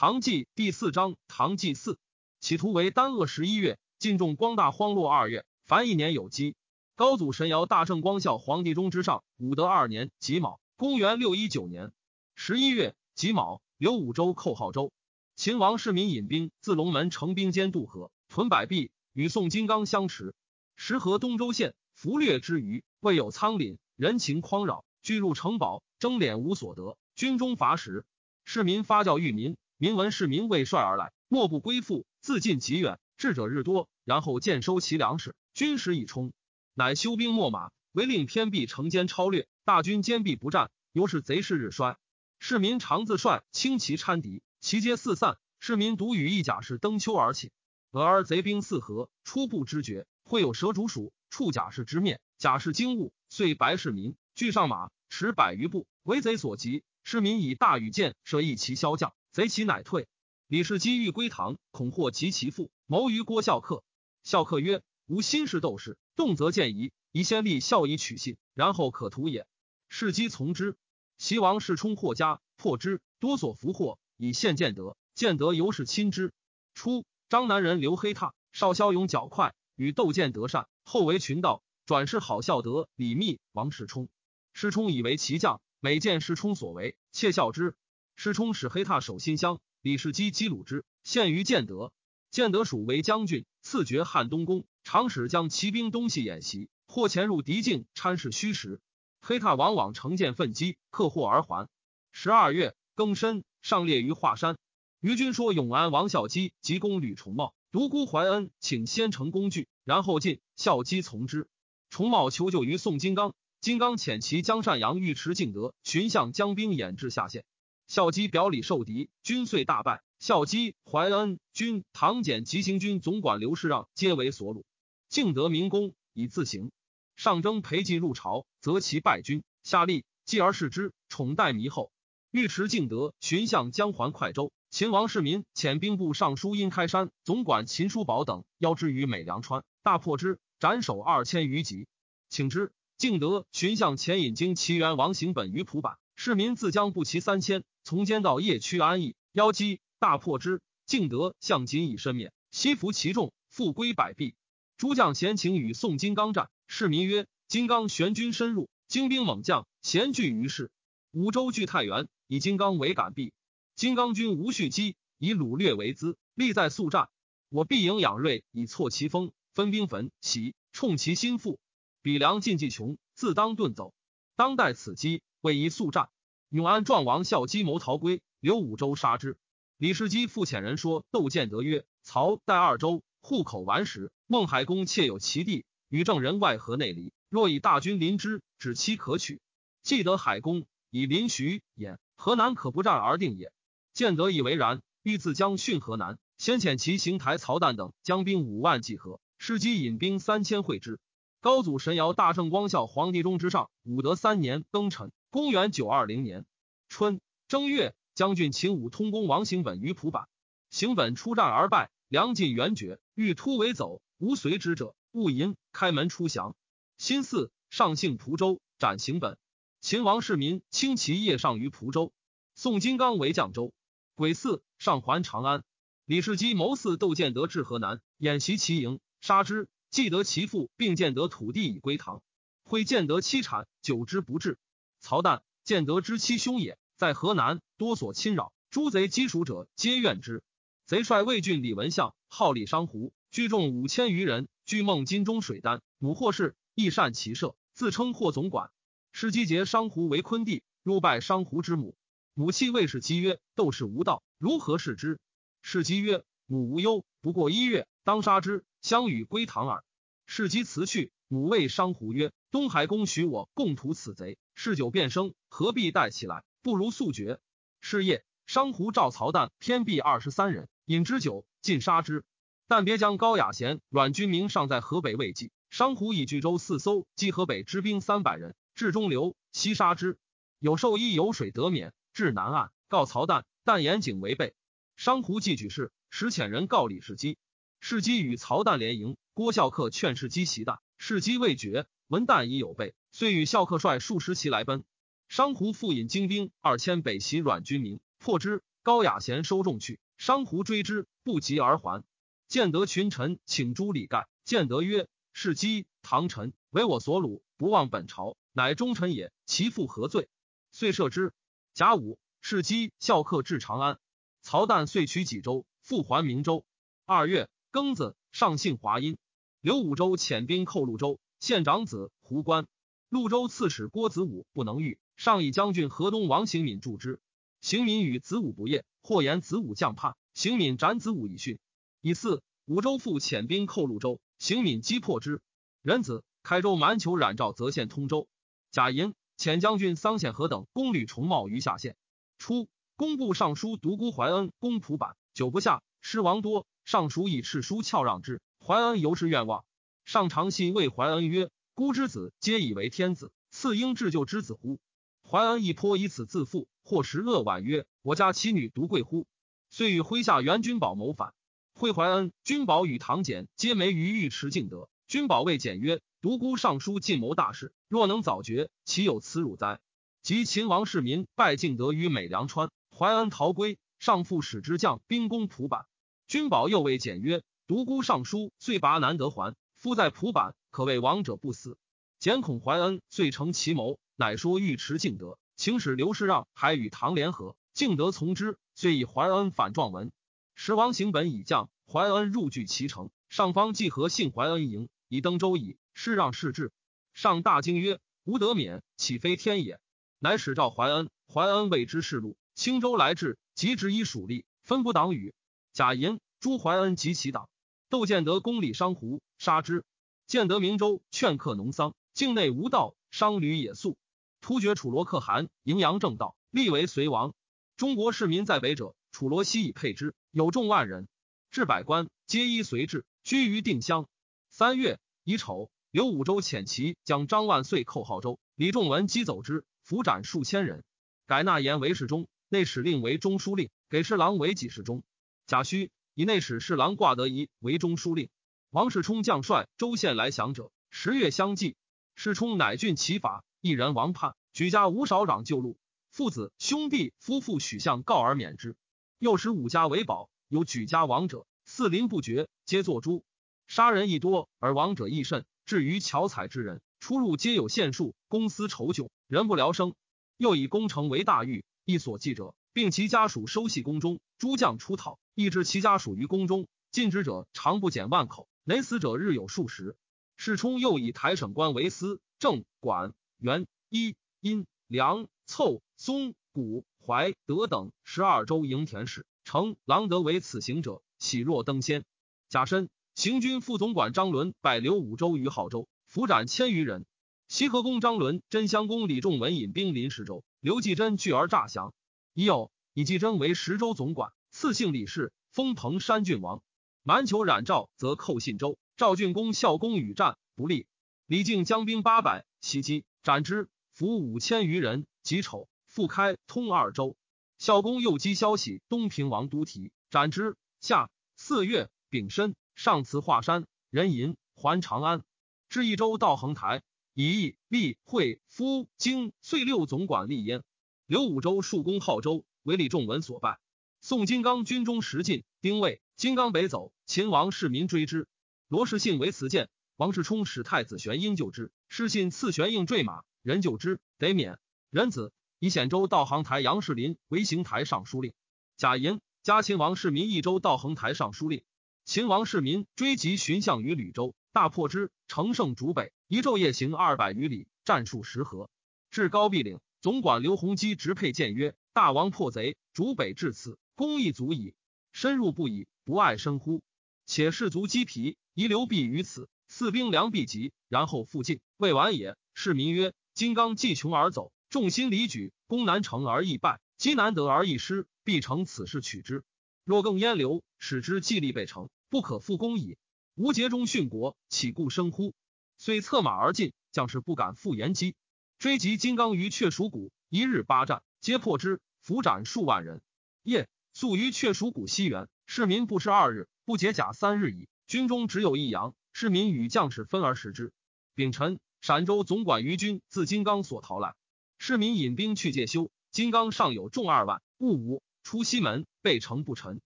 唐纪第四章，唐纪四，企图为丹鄂十一月，晋重光大荒落二月，凡一年有基。高祖神尧大圣光孝皇帝中之上，武德二年己卯，公元六一九年十一月己卯，刘武周寇号州。秦王世民引兵自龙门成兵兼渡河，屯百壁，与宋金刚相持。时河东州县俘掠之余，未有仓廪，人情匡扰，聚入城堡，争敛无所得，军中乏食。市民发教育民。民闻市民为帅而来，莫不归附，自尽极远。智者日多，然后渐收其粮食，军食已充，乃修兵秣马，唯令偏壁城间超略，大军坚壁不战，由是贼势日衰。市民常自率轻骑参敌，其皆四散。市民独与一甲士登丘而起，俄而贼兵四合，初不知觉，会有蛇竹鼠，触甲士之面，甲士惊悟，遂白市民俱上马，驰百余步，为贼所及。市民以大羽箭射一骑骁将。贼其乃退。李世基欲归唐，恐祸及其父，谋于郭孝恪。孝恪曰：“吾心事斗士，动则见疑，宜先立孝以取信，然后可图也。”世基从之。齐王世充获家，破之，多所俘获，以献建德。建德由是亲之。初，张南人刘黑闼，少骁勇较快，与窦建德善，后为群盗，转世好孝德、李密、王世充。世充以为其将，每见世充所为，窃笑之。师冲使黑闼守新乡，李世基击虏之，献于建德。建德属为将军，赐爵汉东公，常使将骑兵东西演习，或潜入敌境，参视虚实。黑闼往往乘舰奋击，克获而还。十二月庚申，上列于华山。于军说永安王孝基及公吕重茂，独孤怀恩请先成工具，然后进。孝基从之。重茂求救于宋金刚，金刚遣其将善阳尉迟敬德寻向将兵掩至下县。孝基表里受敌，军遂大败。孝基、怀恩、军、唐简急行军总管刘世让皆为所虏。敬德明公以自行上征裴寂入朝，则其败军，下吏继而视之，宠待弥厚。尉迟敬德寻向江环快州，秦王世民遣兵部尚书殷开山、总管秦叔宝等邀之于美良川，大破之，斩首二千余级。请之。敬德寻向前引经齐元王行本于蒲坂，市民自将不齐三千。从间到夜区安邑，邀击大破之。敬德向仅以身免，西服其众，复归百壁。诸将闲情与宋金刚战，市民曰：“金刚玄军深入，精兵猛将咸聚于市。五州据太原，以金刚为杆壁。金刚军无蓄积，以掳掠为资，力在速战。我必营养锐，以挫其锋，分兵焚起，冲其心腹。比梁进计穷，自当遁走。当待此机，为宜速战。”永安壮王孝基谋逃归，留武州杀之。李世基复遣人说窦建德曰：“曹代二州户口顽实，孟海公窃有其地，与郑人外合内离。若以大军临之，止期可取。既得海公，以临徐兖河南可不战而定也。”建德以为然，欲自将训河南，先遣其行台曹旦等将兵五万济河。世基引兵三千会之。高祖神尧大圣光孝皇帝中之上，武德三年庚辰。公元九二零年春正月，将军秦武通公王行本于蒲坂。行本出战而败，粮尽援绝，欲突围走，无随之者，勿淫。开门出降。辛巳，上幸蒲州，斩行本。秦王世民轻骑夜上于蒲州。宋金刚为绛州。癸巳，上还长安。李世基谋巳窦建德至河南，演习其营，杀之。既得其父，并建得土地以归唐。会建德妻产，久之不治。曹旦建德之妻兄也，在河南多所侵扰，诸贼击属者皆怨之。贼帅魏郡李文相，号李商胡，聚众五千余人，聚孟金中水丹。母霍氏亦善骑射，自称霍总管。师姬节商胡为昆弟，入拜商胡之母。母弃魏氏姬曰：“斗士无道，如何视之？”是姬曰：“母无忧，不过一月，当杀之，相与归唐耳。”是姬辞去。母谓商胡曰：“东海公许我共图此贼。”嗜酒变生，何必带起来？不如速决。是夜，商胡召曹旦、偏壁二十三人，饮之酒，尽杀之。但别将高雅贤、阮君明尚在河北未济。商胡以巨舟四艘击河北之兵三百人，至中流，西杀之。有兽医有水得免，至南岸，告曹旦，但严警为备。商胡既举事，使遣人告李世基。世基与曹旦联营，郭孝恪劝世基袭旦，世基未决。闻旦已有备。遂与校客率数十骑来奔，商胡复引精兵二千北袭阮君明，破之。高雅贤收众去，商胡追之，不及而还。建德群臣请诛李盖，建德曰：“是姬唐臣为我所虏，不忘本朝，乃忠臣也。其父何罪？”遂赦之。甲午，是姬校客至长安。曹旦遂取济州，复还明州。二月庚子，上幸华阴。刘武周遣兵寇潞州，县长子胡关。潞州刺史郭子武不能御，上以将军河东王行敏助之。行敏与子武不业，或言子武将叛，行敏斩子武以训。以四，武州复遣兵寇潞州，行敏击破之。仁子开州蛮酋冉赵泽县通州。贾寅遣将军桑显和等攻吕重茂于下县。初，工部尚书独孤怀恩攻蒲坂，久不下，失亡多。尚书以敕书翘让之，怀恩由是愿望。上长信谓怀恩曰：“孤之子皆以为天子，赐应至救之子乎？”怀恩亦颇以此自负，或时恶婉曰：“我家妻女独贵乎？”遂与麾下元君宝谋反。惠怀恩、君宝与唐简皆没于尉迟敬德。君宝谓简曰：“独孤尚书尽谋大事，若能早决，岂有此辱哉？”及秦王世民拜敬德于美良川，怀恩逃归，上复使之将兵攻蒲坂。君宝又谓简曰：“独孤尚书遂拔难得还，夫在蒲坂，可谓亡者不死。”简恐怀恩，遂成其谋，乃说尉迟敬德，请使刘世让还与唐联合，敬德从之，遂以怀恩反状文。时王行本已降，怀恩入据其城，上方既和信怀恩营，以登州矣。师让事至，上大惊曰：“吾得免，岂非天也？”乃使召怀恩，怀恩谓之是路。青州来至，即执以属吏，分不党羽。贾银、朱怀恩及其党。窦建德攻李商胡，杀之。建德明州劝客农桑，境内无道，商旅野宿，突厥楚罗可汗迎阳正道，立为隋王。中国市民在北者。楚罗西以配之，有众万人，至百官，皆依随之，居于定襄。三月乙丑，刘武周遣骑将张万岁寇号州，李仲文击走之，俘斩数千人。改纳言为侍中，内史令为中书令，给侍郎为给事中。贾诩以内史侍郎挂德仪为中书令。王世充将帅州县来降者，十月相继。世充乃郡其法，一人王叛，举家无少长旧禄，父子兄弟夫妇许相告而免之。又使五家为宝，有举家亡者，四邻不绝，皆作诛。杀人亦多，而亡者亦甚。至于巧采之人，出入皆有限数，公私仇窘，人不聊生。又以攻城为大狱，亦所记者，并其家属收系宫中。诸将出讨，亦置其家属于宫中。尽职者常不减万口，累死者日有数十。世充又以台省官为司、正、管、元、一、阴、梁、凑、松、谷。怀德等十二州营田使，成郎德为此行者，喜若登仙。甲申，行军副总管张伦拜刘五州于浩州，俘斩千余人。西河公张伦、真襄公李仲文引兵临十州，刘继珍拒而诈降。已有以继珍为十州总管，赐姓李氏，封彭山郡王。蛮酋冉赵则寇信州，赵郡公孝公与战不利，李靖将兵八百袭击，斩之，俘五千余人。己丑。复开通二州，孝公又击消息东平王都提，斩之。下四月丙申，上辞华山，人吟还长安，至益州道衡台，以义立会夫京遂六总管立焉。刘武周数攻号州，为李仲文所败。宋金刚军中食尽，丁未，金刚北走，秦王世民追之。罗士信为辞谏，王世充使太子玄英救之，士信赐玄应坠马，人救之，得免。人子。以显州道行台杨士林为行台尚书令，贾寅加秦王世民益州道衡台尚书令。秦王世民追及寻相于吕州，大破之，乘胜逐北，一昼夜行二百余里，战数十合，至高壁岭。总管刘弘基直佩谏曰：“大王破贼，逐北至此，功亦足矣。深入不已，不爱生乎？且士卒积疲，宜留避于此，赐兵粮必急，然后复进，未晚也。”世民曰：“金刚既穷而走。”众心离举，攻难成而易败，击难得而易失，必成此事取之。若更淹留，使之既力备成，不可复攻矣。无节中殉国，岂故生乎？遂策马而进，将士不敢复言击。追击金刚于雀鼠谷，一日八战，皆破之，俘斩数万人。夜宿于雀鼠谷西园，市民不食二日，不解甲三日矣。军中只有一羊，市民与将士分而食之。丙辰，陕州总管于军自金刚所逃来。市民引兵去介休，金刚尚有众二万，戊午出西门，背城不沉，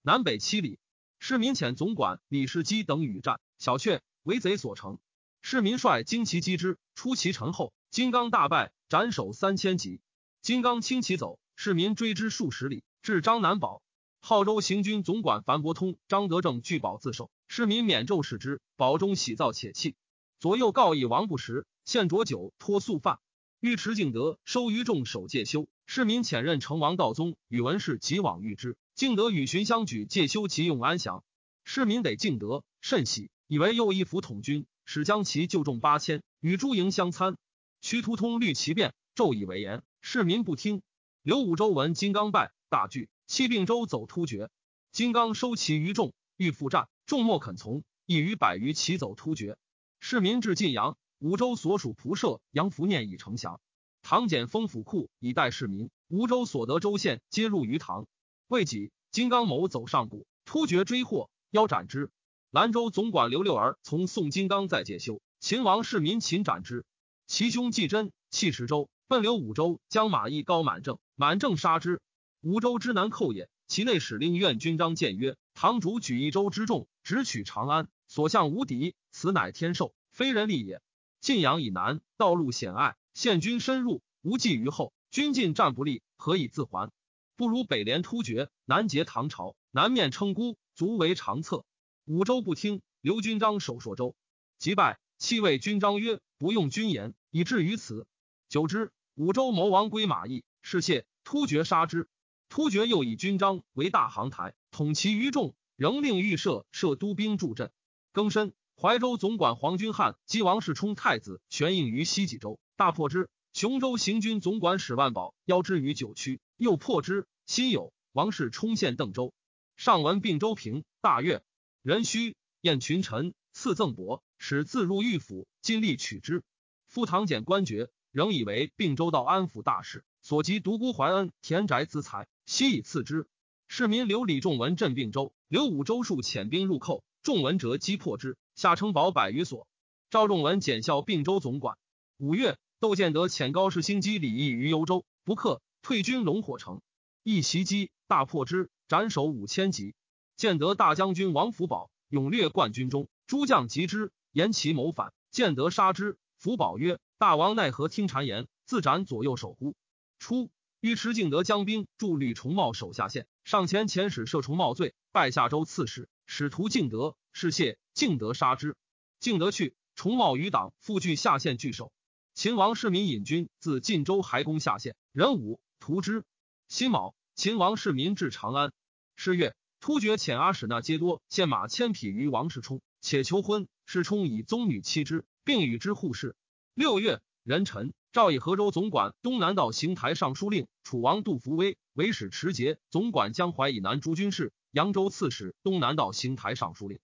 南北七里。市民遣总管李世基等与战，小却，为贼所成。市民率精骑击之，出其城后，金刚大败，斩首三千级。金刚轻骑走，市民追之数十里，至张南堡。号州行军总管樊伯通、张德正拒保自首，市民免咒视之，保中喜造且泣。左右告以王不食，献浊酒托素饭。尉迟敬德收于众守戒修，市民遣任成王道宗宇文氏即往遇之。敬德与荀相举戒修其用安详，市民得敬德甚喜，以为右一府统军，使将其就众八千，与诸营相参。屈突通虑其变，骤以为言，市民不听。刘武周闻金刚败，大惧，弃并州走突厥。金刚收其于众，欲复战，众莫肯从，亦于百余骑走突厥。市民至晋阳。吴州所属仆射杨福念已城降，唐简封府库以待市民。吴州所得州县皆入于唐。未几，金刚谋走上谷，突厥追获，腰斩之。兰州总管刘六儿从宋金刚在介休，秦王市民擒斩之。其兄季真弃池州，奔流五州，将马邑高满正，满正杀之。五州之南寇也，其内使令愿军章谏曰：堂主举一州之众，直取长安，所向无敌，此乃天授，非人力也。晋阳以南，道路险隘，陷军深入，无计于后。军进战不利，何以自还？不如北连突厥，南结唐朝，南面称孤，足为长策。五州不听，刘军章守朔州，即败。弃位军章曰：“不用军言，以至于此。”久之，武州谋王归马邑，是谢突厥杀之。突厥又以军章为大行台，统其余众，仍令御设设都兵助阵。庚申。怀州总管黄君汉击王世充太子，悬应于西济州，大破之。雄州行军总管史万宝邀之于九曲，又破之。辛酉，王世充陷邓州，上闻并州平，大悦。壬戌，宴群臣，赐赠帛，使自入御府，尽力取之。副唐简官爵，仍以为并州道安抚大事，所及独孤怀恩田宅资财，悉以赐之。市民刘李仲文镇并州，刘武周数遣兵入寇，仲文折击破之。下城堡百余所，赵仲文检校并州总管。五月，窦建德遣高士兴击李毅于幽州，不克，退军龙火城，一袭击，大破之，斩首五千级。建德大将军王福宝勇略冠军中，诸将及之，言其谋反，建德杀之。福宝曰：“大王奈何听谗言，自斩左右手乎？”初，尉迟敬德将兵驻吕重茂手下县，上前遣使赦重茂罪，拜下州刺史，使徒敬德是谢。敬德杀之，敬德去，重茂余党复据下县据守。秦王世民引军自晋州还攻下县，人武屠之。辛卯，秦王世民至长安。是月，突厥遣阿史那皆多献马千匹于王世充，且求婚。世充以宗女妻之，并与之互视。六月，壬辰，诏以河州总管东南道行台尚书令楚王杜伏威为使持节，总管江淮以南诸军事，扬州刺史，东南道行台尚书令。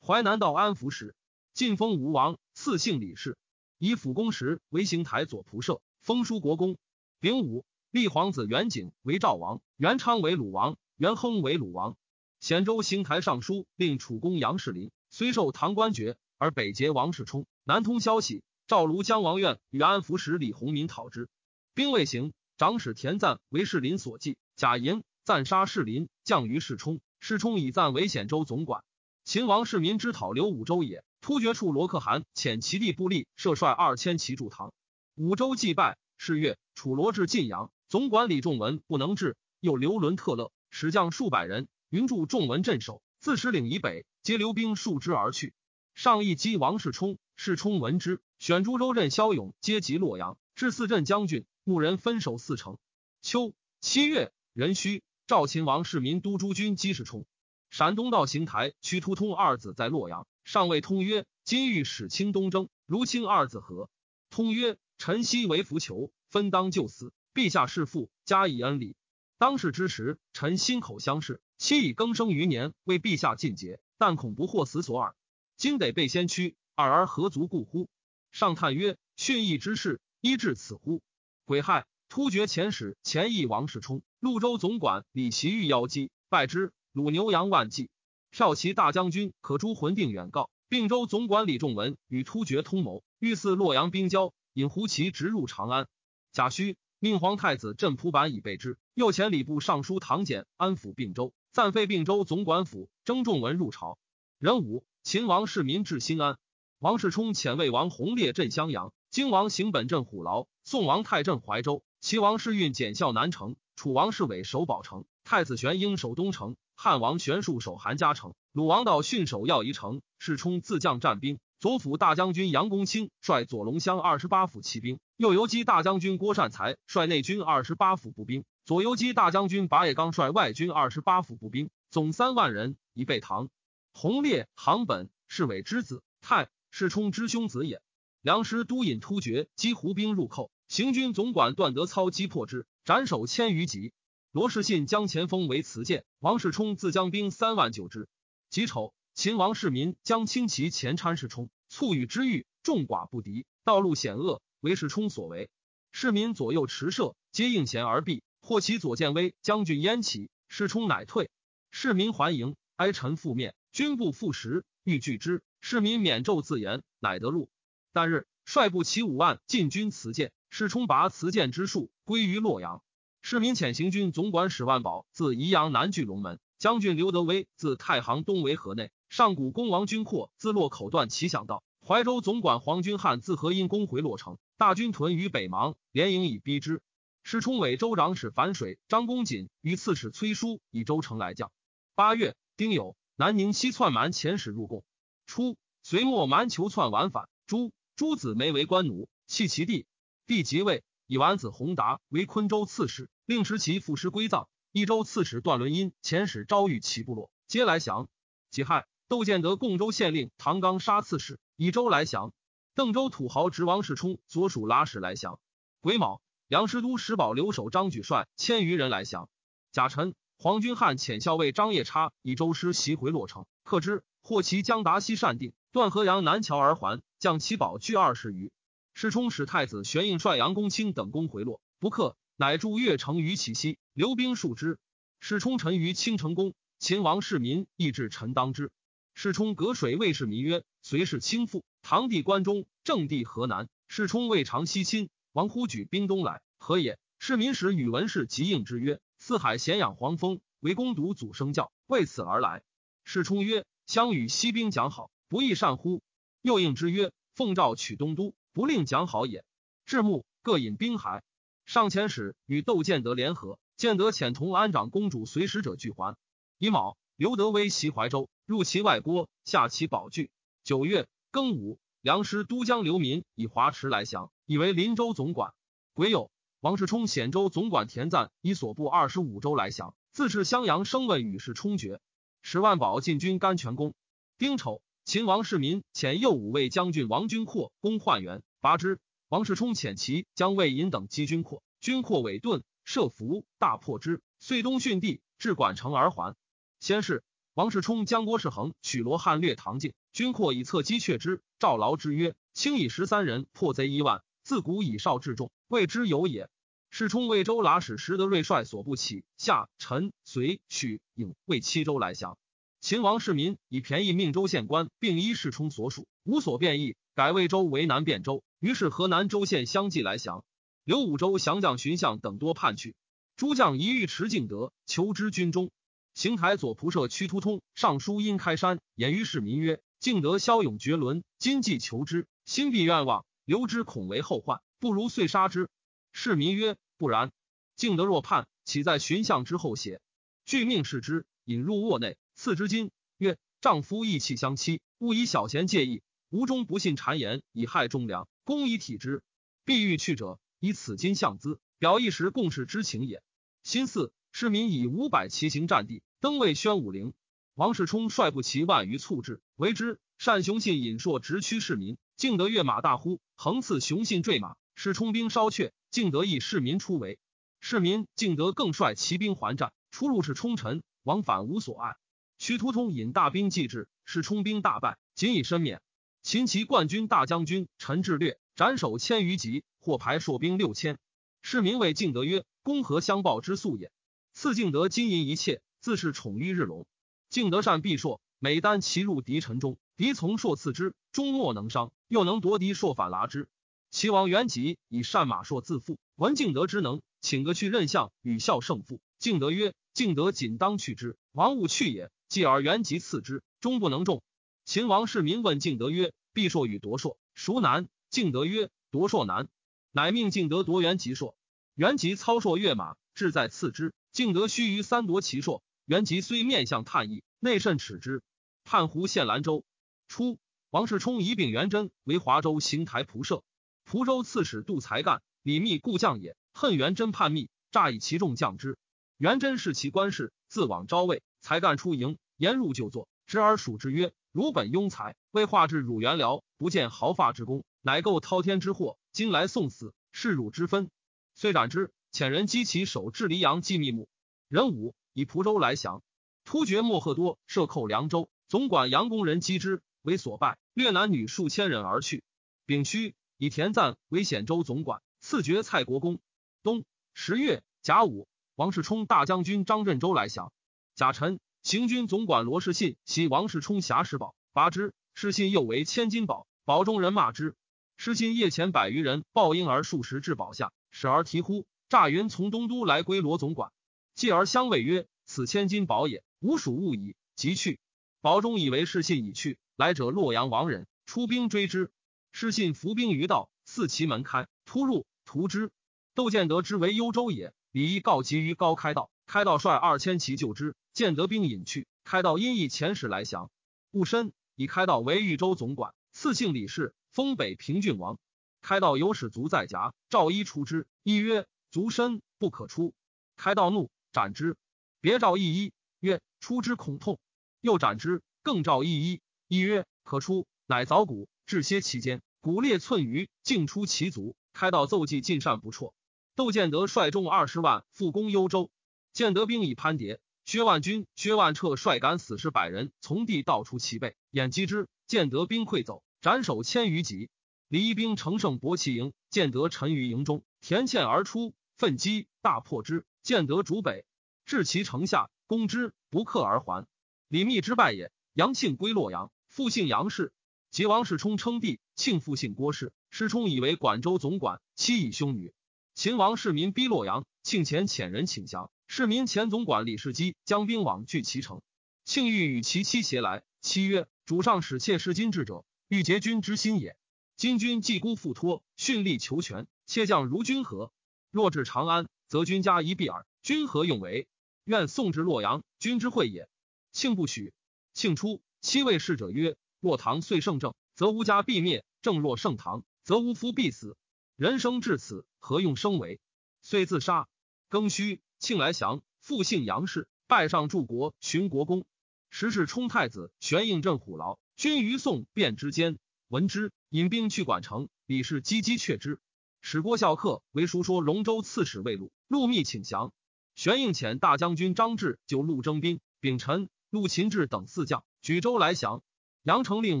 淮南道安抚使，晋封吴王，赐姓李氏，以辅公时为行台左仆射，封书国公。丙午，立皇子元景为赵王，元昌为鲁王，元亨为鲁王。咸州行台尚书令楚公杨士林，虽受唐官爵，而北结王世充，南通消息。赵庐江王愿与安抚使李弘民讨之，兵未行，长史田赞为士林所忌，贾银赞杀士林，降于世充。世充以赞为显州总管。秦王世民之讨刘武周也，突厥处罗可汗遣其弟部立设率二千骑驻唐。武周既败，是月，楚罗至晋阳，总管李仲文不能治，又留伦特勒，使将数百人云助仲文镇守。自石岭以北，皆留兵数之而去。上议击王世充，世充闻之，选诸州镇骁勇，皆及洛阳，至四镇将军，牧人分守四城。秋七月，壬戌，赵秦王世民都诸军击世充。陕东道行台屈突通二子在洛阳，上谓通曰：“今欲使清东征，如清二子何？”通曰：“臣昔为浮囚，分当就死。陛下是父，加以恩礼。当世之时，臣心口相视，妻已更生余年，为陛下尽节，但恐不获死所耳。今得被先驱，二而何足顾乎？”上叹曰：“殉义之事，依至此乎？”癸亥，突厥遣使前议王世充、潞州总管李袭欲邀击，拜之。鲁牛羊万骑，骠骑大将军可诛魂定远告，并州总管李仲文与突厥通谋，欲似洛阳兵交，引胡骑直入长安。贾诩命皇太子镇蒲坂以备之。右前礼部尚书唐简安抚并州，暂废并州总管府，征仲文入朝。壬午，秦王世民至新安。王世充遣魏王弘烈镇襄阳，荆王行本镇虎牢，宋王太镇怀州，齐王世运检校南城，楚王世伟守宝城，太子玄英守东城，汉王玄术守韩家城，鲁王道训守耀仪城。世充自将战兵。左辅大将军杨公卿率左龙乡二十八府骑兵，右游击大将军郭善才率内军二十八府步兵，左游击大将军拔野刚率外军二十八府步兵，总三万人，以备唐。弘烈、行本是伟之子，太世充之兄子也。梁师都引突厥击胡兵入寇，行军总管段德操击破之，斩首千余级。罗士信将前锋为辞剑，王世充自将兵三万九之。己丑。秦王世民将轻骑前参世充，卒与之遇，众寡不敌，道路险恶，为世充所为。世民左右持射，皆应弦而避。获其左见威将军燕起，世充乃退。市民还迎，哀臣覆面，军不复食，欲拒之。市民免胄自言，乃得路。但日，率部骑五万进军辞剑，世充拔辞剑之术，归于洛阳。市民遣行军总管史万宝自宜阳南据龙门，将军刘德威自太行东为河内。上古公王军阔自洛口断其响道，怀州总管黄君汉自河阴攻回洛城，大军屯于北邙，连营以逼之。师充为州长史樊水、张公瑾与刺史崔叔以州城来将。八月，丁酉，南宁西窜蛮遣使入贡。初，隋末蛮求窜完反，朱朱子梅为官奴，弃其弟。弟即位，以丸子弘达为昆州刺史，令持其父师归葬。益州刺史段伦因遣使招谕其部落，皆来降。己亥。窦建德贡州县令唐刚杀刺史，以州来降。邓州土豪直王世充所属拉史来降。癸卯，梁师都石宝留守张举率千余人来降。甲辰，黄君汉遣校尉张夜叉以州师袭回洛城，克之。获其将达西善定，断河阳南桥而还，将其宝具二十余。世充使太子玄应率杨公卿等攻回洛，不克，乃驻越城于其西，留兵数之。世充臣于清城宫，秦王世民亦至臣当之。世充隔水魏氏民曰：“隋氏倾覆，唐帝关中，正帝河南。世充未尝西侵，王忽举兵东来，何也？”世民使宇文氏急应之曰：“四海咸养黄蜂，为公独祖生教，为此而来。”世充曰：“相与西兵讲好，不亦善乎？”又应之曰：“奉诏取东都，不令讲好也。”至暮，各引兵还。上前使与窦建德联合，建德遣同安长公主随使者俱还。乙卯，刘德威袭怀州。入其外郭，下其宝具。九月庚午，梁师都江流民以华池来降，以为林州总管。癸酉，王世充显州总管田赞以所部二十五州来降，自至襄阳，声问与世充决。十万宝进军甘泉宫。丁丑，秦王世民遣右武卫将军王君阔攻焕元，拔之。王世充遣其将魏银等击军阔，军阔尾盾设伏，大破之，遂东训地，至管城而还。先是。王世充将郭世恒取罗汉略唐境，军阔以策击却之。赵劳之曰：“轻以十三人破贼一万，自古以少至众，谓之有也。”世充魏州剌史石德瑞率所部起下陈随许颖为七州来降。秦王世民以便宜命州县官，并依世充所属，无所变异，改魏州为南汴州。于是河南州县相继来降。刘武州降将荀相等多叛去，诸将一遇持敬德，求之军中。邢台左仆射屈突通上书因开山言于市民曰：“敬德骁勇绝伦，今既求之，心必愿望，留之恐为后患，不如遂杀之。”市民曰：“不然。敬德若叛，岂在寻相之后邪？”据命视之，引入卧内，赐之金，曰：“丈夫义气相欺，勿以小贤介意。无中不信谗言，以害忠良，公以体之。必欲去者，以此金相资，表一时共事之情也。”新四。市民以五百骑行战地，登位宣武陵。王世充率部骑万余簇之，为之。单雄信引槊直驱市民，敬德跃马大呼，横刺雄信坠马。世充兵稍却，敬德亦市民出围。市民敬德更率骑兵还战，出入是冲臣，往返无所碍。屈突通引大兵继至，世充兵大败，仅以身免。秦骑冠军大将军陈志略斩首千余级，获牌硕兵六千。市民谓敬德曰：“公何相报之素也？”赐敬德金银一切，自是宠于日隆。敬德善避朔，每单骑入敌城中，敌从朔刺之，终莫能伤，又能夺敌朔反拿之。齐王元吉以善马朔自负，闻敬德之能，请个去任相，与孝胜负。敬德曰：“敬德仅当去之，王勿去也。”继而元吉刺之，终不能中。秦王世民问敬德曰：“必硕与夺硕，孰难？”敬德曰：“夺硕难。”乃命敬德夺元吉硕。元吉操硕跃马，志在刺之。敬德须臾三夺其硕。元吉虽面相叹意，内甚耻之。叛胡县兰州。初，王世充以丙元贞为华州行台仆射。蒲州刺史杜才干，李密故将也，恨元贞叛逆，诈以其众降之。元贞视其官事，自往招魏。才干出营，言入就坐，执而数之曰：“汝本庸才，为化至汝元僚，不见毫发之功，乃构滔天之祸。今来送死，是汝之分。”遂斩之。遣人击其首至黎阳祭密木。壬午，以蒲州来降。突厥莫赫多设寇凉州，总管杨公人击之，为所败，掠男女数千人而去。丙戌，以田赞为显州总管，赐爵蔡国公。冬十月甲午，王世充大将军张振州来降。甲辰，行军总管罗士信袭王世充侠士宝，拔之。士信又为千金宝，宝中人骂之。士信夜前百余人抱婴儿数十至宝下，使而啼呼。诈云从东都来归罗总管，继而相谓曰：“此千金宝也，吾属勿矣。”即去。宝中以为士信已去，来者洛阳王人，出兵追之。士信伏兵于道，四其门开，突入，屠之。窦建德之为幽州也，李毅告急于高开道，开道率二千骑救之。建德兵引去，开道因以遣使来降。戊申，以开道为豫州总管，赐姓李氏，封北平郡王。开道有使卒在夹，赵一出之，一曰。卒身不可出，开道怒，斩之。别诏一一曰：“出之恐痛。”又斩之。更诏一一一曰：“可出。”乃凿骨，至歇其间，骨裂寸余，竟出其足。开道奏计尽善不辍。窦建德率众二十万复攻幽州，建德兵以攀叠。薛万军、薛万彻率敢死士百人从地道出其背，掩击之。建德兵溃走，斩首千余级。李兵乘胜搏其营，建德沉于营中，田堑而出。奋击大破之，建德主北，至其城下，攻之不克而还。李密之败也。杨庆归洛阳，复姓杨氏。结王世充称帝，庆复姓郭氏。世充以为管州总管，妻以兄女。秦王世民逼洛阳，庆前遣人请降。世民前总管李世基将兵往拒其城。庆欲与其妻偕来，妻曰：“主上使妾侍金至者，欲结君之心也。今君既孤复托，训力求全，妾将如君何？”若至长安，则君家一避耳。君何用为？愿送至洛阳，君之惠也。庆不许。庆初，七位侍者曰：“若唐遂胜政，则吾家必灭；正若盛唐，则吾夫必死。人生至此，何用生为？”遂自杀。庚戌，庆来降，复姓杨氏，拜上柱国、寻国公。时是冲太子，玄应镇虎牢。君于宋变之间，闻之，引兵去管城。李氏积积却之。使郭孝恪为书说龙州刺史魏禄，陆密请降。玄应遣大将军张志就陆征兵，秉臣、陆秦志等四将举州来降。杨成令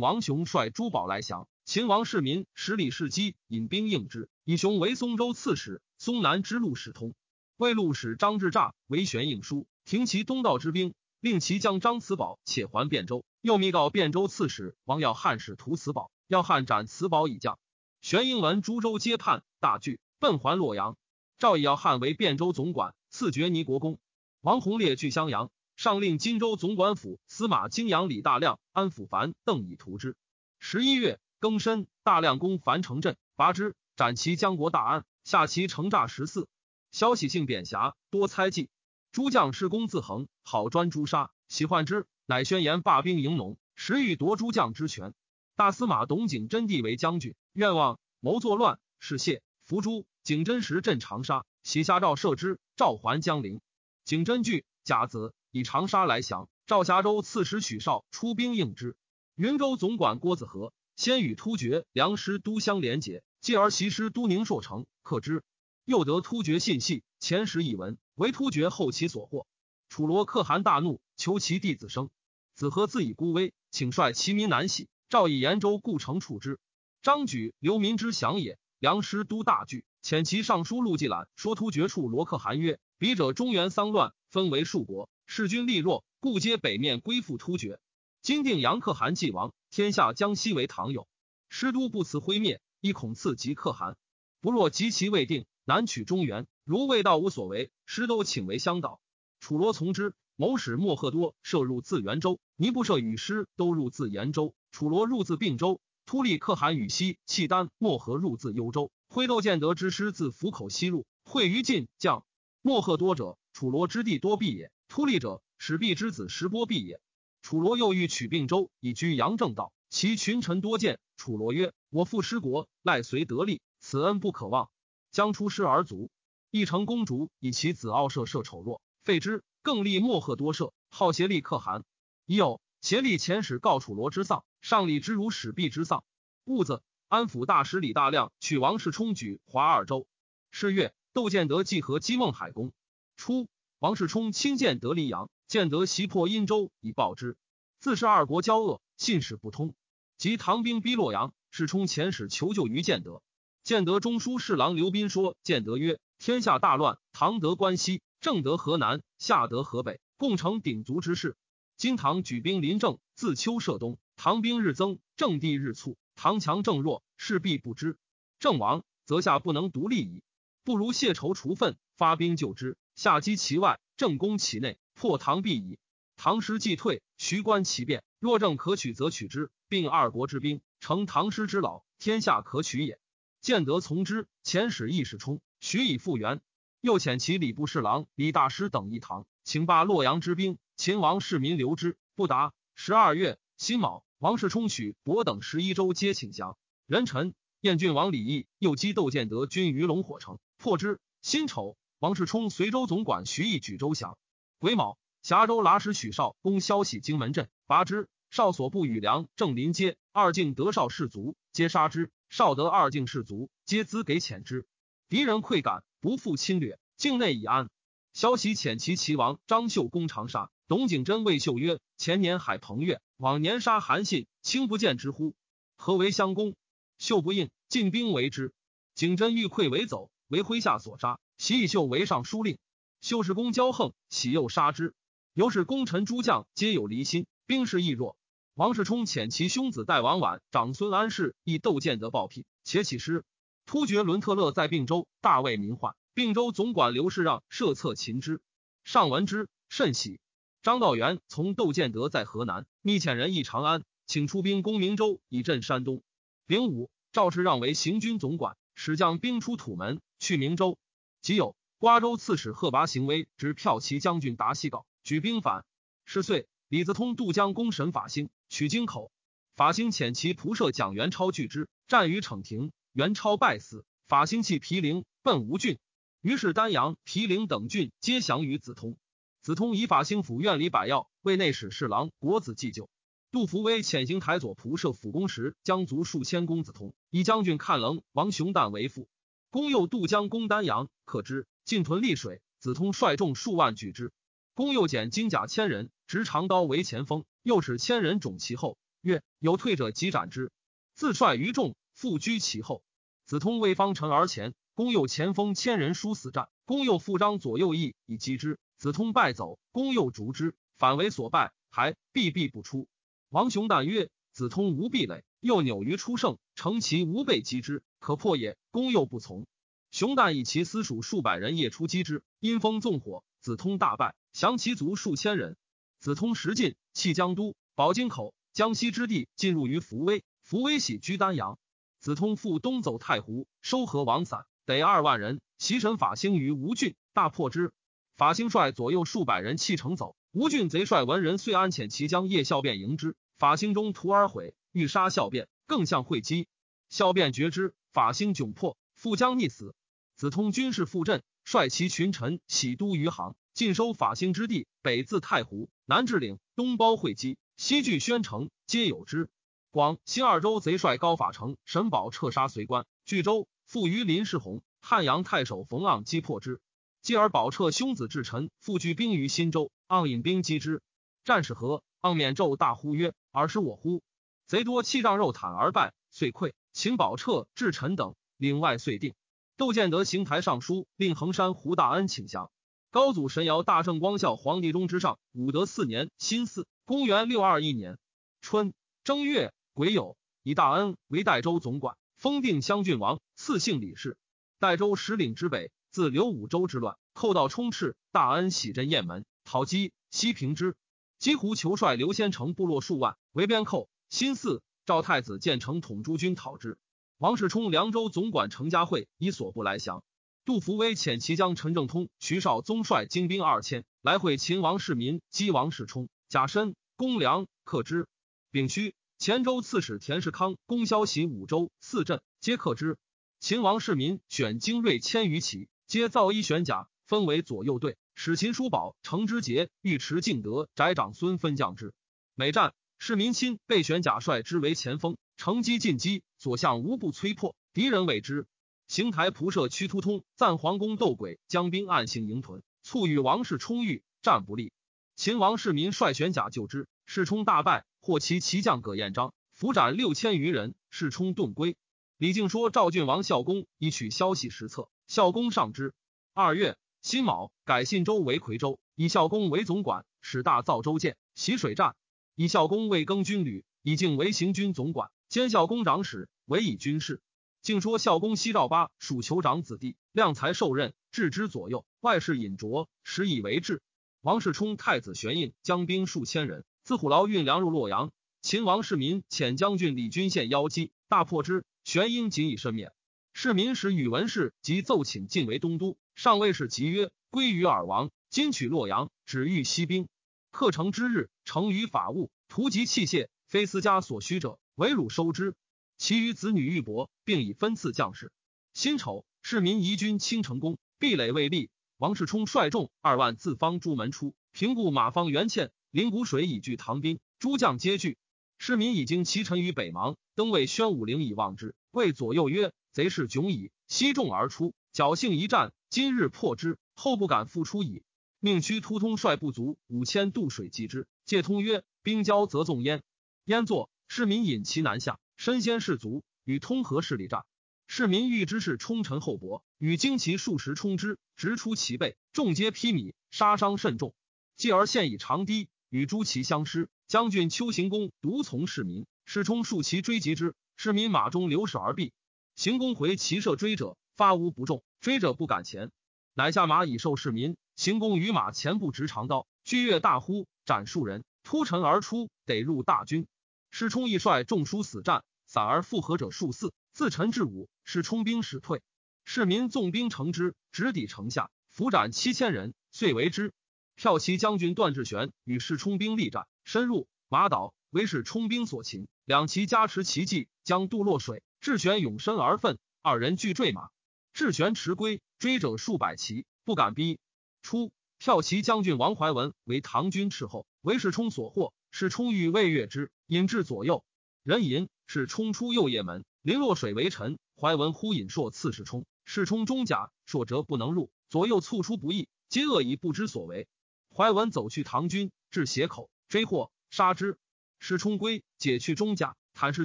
王雄率珠宝来降。秦王世民使李世基引兵应之，以雄为松州刺史，松南之路使通。魏禄使张志诈为玄应书，停其东道之兵，令其将张慈宝且还汴州。又密告汴州刺史王耀汉使屠慈宝，要汉斩慈宝以降。玄英闻株洲皆叛，大惧，奔还洛阳。赵以要汉为汴州总管，赐爵尼国公。王弘烈据襄阳，上令荆州总管府司马泾阳李大亮、安抚凡邓以图之。十一月庚申，大亮攻樊城镇，拔之，斩其江国大安，下其城诈十四。消息性贬狭，多猜忌。诸将士功自恒，好专诛杀，喜患之，乃宣言罢兵营农，时欲夺诸将之权。大司马董景真帝为将军。愿望谋作乱，是谢伏诛。景真时镇长沙，喜下诏赦之。赵还江陵。景真惧，甲子以长沙来降。赵峡州刺史许绍出兵应之。云州总管郭子和先与突厥梁师都相连结，继而袭师都宁朔城，克之。又得突厥信息，前时以闻，为突厥后其所获。楚罗可汗大怒，求其弟子生。子和自以孤危，请率其民南徙。赵以延州故城处之。张举流民之降也，梁师都大惧，遣其尚书陆季览说突厥处罗可汗曰：“彼者中原丧乱，分为数国，势君力弱，故皆北面归附突厥。今定杨可汗既亡，天下将西为唐有。师都不辞挥灭，亦恐赐及可汗。不若及其未定，南取中原，如未到无所为，师都请为乡导。楚罗从之。谋使莫赫多射入自元州，尼布设与师都入自延州，楚罗入自并州，突利可汗与西契丹漠河入自幽州，挥窦建德之师自府口西入，会于晋将。漠赫多者，楚罗之地多避也；突利者，始毕之子石波避也。楚罗又欲取并州，以居阳正道，其群臣多见。楚罗曰：“我父失国，赖随得利，此恩不可忘。将出师而卒。”一城公主以其子傲射射丑弱，废之。更立漠赫多社，好协力可汗。已有协力遣使告楚罗之丧，上礼之如始毕之丧。戊子，安抚大使李大亮取王世充举华二州。是月，窦建德计和击孟海公。初，王世充亲见得黎阳，建德袭破殷州以报之。自是二国交恶，信使不通。及唐兵逼洛阳，世充遣使求救于建德。建德中书侍郎刘斌说建德曰：“天下大乱，唐得关西。”正得河南，下得河北，共成鼎足之势。今唐举兵临郑，自秋涉东，唐兵日增，郑地日促，唐强郑弱，势必不知。郑亡，则下不能独立矣。不如谢仇除愤，发兵救之，下击其外，正攻其内，破唐必矣。唐师既退，徐观其变。若郑可取，则取之，并二国之兵，成唐师之老，天下可取也。建德从之，遣使义士冲，许以复原。又遣其礼部侍郎李大师等一堂，请罢洛阳之兵。秦王世民留之不达。十二月辛卯，王世充许伯等十一州皆请降。壬辰，燕郡王李毅又击窦建德军于龙火城，破之。辛丑，王世充随州总管徐毅举州降。癸卯，峡州剌史许绍攻萧喜荆门镇，拔之。少所部与梁正临街二境得少士卒，皆杀之。少得二境士卒，皆资给遣之。敌人溃感。不复侵略，境内已安。萧息遣其齐王张绣攻长沙，董景真谓秀曰：“前年海鹏越，往年杀韩信，卿不见之乎？何为相攻？”秀不应，进兵为之。景真欲溃为走，为麾下所杀。袭以秀为尚书令。秀是公骄横，喜又杀之。由是功臣诸将皆有离心，兵势亦弱。王世充遣其兄子代王绾、长孙安世亦窦建德报聘，且起师。突厥伦特勒在并州，大为民患。并州总管刘世让设策擒之，上闻之甚喜。张道元从窦建德在河南，密遣人诣长安，请出兵攻明州，以镇山东。丙午，赵世让为行军总管，使将兵出土门，去明州。即有瓜州刺史贺拔行为之骠骑将军达西告，举兵反。是岁，李子通渡江攻神法兴，取京口。法兴遣其仆射蒋元超拒之，战于逞亭。元超败死，法兴弃毗陵，奔吴郡。于是丹阳、毗陵等郡皆降于子通。子通以法兴府院里百药，为内史侍郎国子祭酒。杜伏威遣行台左仆射辅公时，将卒数千公子通，以将军看棱王雄旦为父。公右渡江攻丹阳，可知，进屯丽水。子通率众数万举之。公右减金甲千人，执长刀为前锋，又使千人种其后，曰：“有退者即斩之。”自率于众。复居其后，子通为方臣而前，公右前锋千人殊死战，公右复张左右翼以击之，子通败走，公右逐之，反为所败，还避避不出。王雄旦曰：“子通无壁垒，又扭于出胜，乘其无备击之，可破也。”公右不从。雄旦以其私属数百人夜出击之，阴风纵火，子通大败，降其族数千人。子通时进，弃江都，保京口，江西之地进入于扶威，扶威喜居丹阳。子通复东走太湖，收合王散，得二万人，袭神法兴于吴郡，大破之。法兴率左右数百人弃城走，吴郡贼帅文人遂安遣其将夜孝便迎之。法兴中徒而毁，欲杀孝便，更向会稽。孝便绝之，法兴窘迫，复将溺死。子通军事复振，率其群臣徙都余杭，尽收法兴之地，北自太湖，南至岭，东包会稽，西据宣城，皆有之。广西二州贼帅高法成、沈宝彻杀随官，据州复于林世宏、汉阳太守冯盎击破之。继而宝彻兄子至臣复聚兵于新州，盎引兵击之。战士和，盎免胄大呼曰：“尔是我乎？”贼多气仗肉袒而败，遂溃。请宝彻至臣等领外遂定。窦建德行台尚书，令衡山胡大恩请降。高祖神尧大圣光孝皇帝中之上，武德四年辛巳，公元六二一年春正月。癸酉，以大恩为代州总管，封定襄郡王，赐姓李氏。代州石岭之北，自刘武周之乱，寇到充斥，大恩喜镇雁门，讨击西平之。姬胡求帅刘先成部落数万，为边寇。新四赵太子建成统诸军讨之。王世充凉州总管程家会以所部来降。杜伏威遣其将陈正通、徐绍宗率精兵二千来会秦王世民，击王世充。甲申，公良克之。丙戌，前州刺史田世康攻萧袭五州四镇，皆克之。秦王世民选精锐千余骑，皆造衣玄甲，分为左右队。使秦叔宝、程之杰、尉迟敬德、翟长孙分将之。每战，市民亲被玄甲帅之为前锋，乘机进击，所向无不摧破，敌人委之。邢台仆射屈突通赞皇宫斗鬼，将兵暗行营屯，促与王室冲遇，战不利。秦王世民率玄甲救之，世冲大败，获其骑将葛彦章，俘斩六千余人，世冲遁归。李靖说赵郡王孝公以取消息实策，孝公上之。二月。辛卯，改信州为夔州，以孝公为总管，使大造州舰，习水战。以孝公为更军旅，以靖为行军总管，兼孝公长史，委以军事。竟说孝公西赵八属酋长子弟，量才受任，置之左右，外事引着，实以为治。王世充太子玄应将兵数千人，自虎牢运粮入洛阳。秦王世民遣将军李君献邀击，大破之。玄英仅以身免。世民使宇文氏即奏请晋为东都。上尉是急曰：“归于尔王，今取洛阳，止欲西兵。克城之日，成于法物，图及器械，非私家所需者，唯汝收之。其余子女玉帛，并以分赐将士。辛丑，市民移军清城宫，壁垒未立。王世充率众二万自方诸门出，平固马方元欠，临谷水以拒唐兵，诸将皆惧。市民已经齐臣于北邙，登位宣武陵以望之，谓左右曰：‘贼势窘矣。’悉众而出，侥幸一战。”今日破之，后不敢复出矣。命屈突通率部卒五千渡水击之。借通曰：“兵交则纵焉。”焉作市民引其南下，身先士卒，与通河势力战。市民欲之是冲陈厚薄，与旌旗数十冲之，直出其背，众皆披靡，杀伤甚重。继而现以长堤与诸骑相失。将军邱行公独从市民，士冲数骑追击之，市民马中流矢而毙。行公回骑射追者，发无不中。追者不敢前，乃下马以受市民。行宫于马前部执长刀，居越大呼，斩数人，突尘而出，得入大军。师冲亦率众书死战，散而复合者数四，自陈至武，使冲兵使退。市民纵兵乘之，直抵城下，俘斩七千人，遂为之。骠骑将军段志玄与世冲兵力战，深入马岛，为使冲兵所擒。两骑加持奇计，将渡落水。智玄永身而奋，二人俱坠马。智玄持归，追者数百骑，不敢逼。初，骠骑将军王怀文为唐军斥候，为世充所获。世充欲未越之，引至左右。人吟是冲出右掖门，临落水为臣。怀文呼引硕刺世充，世充中甲，硕折不能入。左右促出不意，皆恶以不知所为。怀文走去唐军，至斜口，追获，杀之。世充归，解去中甲，坦示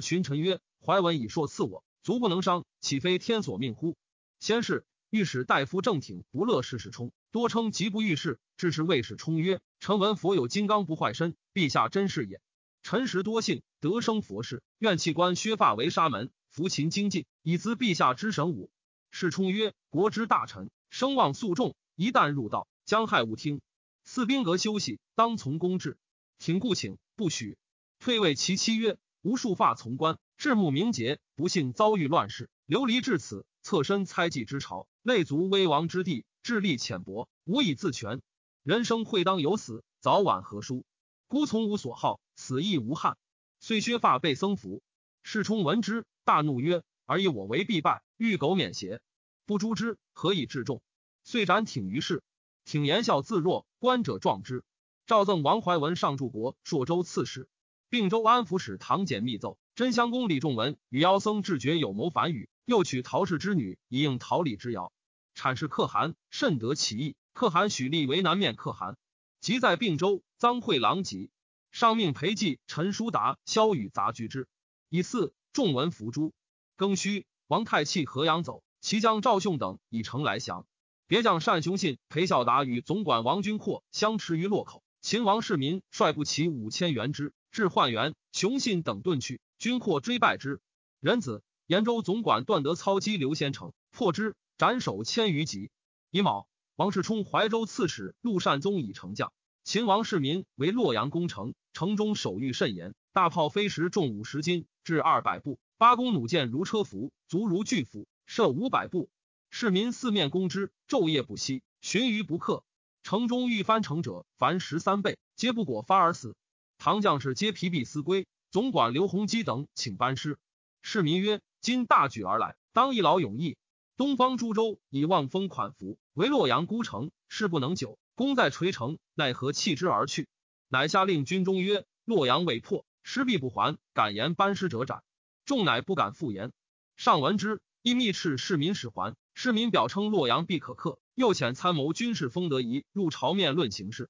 群臣曰：“怀文以硕刺我，足不能伤，岂非天所命乎？”先是，御史大夫郑挺不乐事世充，多称疾不遇事。致是魏氏充曰：“臣闻佛有金刚不坏身，陛下真是也。臣实多信，得生佛事，愿弃官削发为沙门，服勤精进，以资陛下之神武。”世充曰：“国之大臣，声望肃重，一旦入道，将害勿听。赐兵阁休息，当从公制。挺故请，不许。退位其妻曰：‘无束发从官，志慕名节，不幸遭遇乱世，流离至此。’”侧身猜忌之朝，类足危亡之地，智力浅薄，无以自全。人生会当有死，早晚何殊？孤从无所好，死亦无憾。遂削发被僧服。世充闻之，大怒曰：“而以我为必败，欲苟免邪？不诛之，何以治众？”遂斩挺于市。挺言笑自若，观者壮之。诏赠王怀文上柱国、朔州刺史，并州安抚使唐简密奏。真香公李仲文与妖僧智觉有谋反语。又娶陶氏之女以应陶李之谣，阐释可汗甚得其意。可汗许立为南面可汗，即在并州臧惠郎籍，上命裴寂、陈叔达、萧雨杂居之。以四仲文伏诛。庚戌，王太器河阳走，齐将赵雄等以城来降。别将单雄信、裴孝达与总管王君阔相持于洛口。秦王世民率部骑五千援之，至焕元，雄信等遁去，军阔追败之。仁子。延州总管段德操击刘先成，破之，斩首千余级。乙卯，王世充怀州刺史陆善宗已成将。秦王世民为洛阳攻城，城中守御甚严，大炮飞石重五十斤，至二百步；八弓弩箭如车辐，足如巨斧，射五百步。市民四面攻之，昼夜不息，寻于不克。城中欲翻城者，凡十三倍，皆不果发而死。唐将士皆疲弊思归。总管刘弘基等请班师。市民曰：“今大举而来，当一劳永逸。东方诸州以望风款服，唯洛阳孤城，事不能久。功在垂城，奈何弃之而去？”乃下令军中曰：“洛阳未破，师必不还。敢言班师者斩。”众乃不敢复言。上闻之，亦密斥市民使还。市民表称洛阳必可克，又遣参谋军事封德仪入朝面论形势。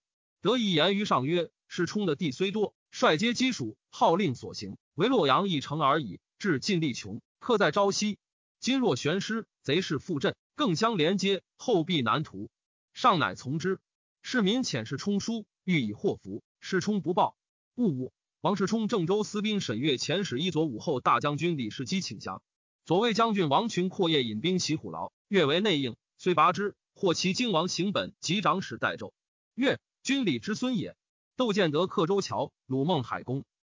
得一言于上曰：“世冲的地虽多。”率皆基属，号令所行，为洛阳一城而已。至尽力穷，客在朝夕。今若悬师，贼势复振，更相连接，后必难图。上乃从之。市民遣世冲书，欲以祸福。世冲不报。戊午，王世充郑州司兵沈岳遣使一左武后大将军李世基请降。左卫将军王群阔夜引兵袭虎牢，越为内应，虽拔之，获其京王行本及长史代胄。越，军礼之孙也。窦建德克州桥，鲁孟海公。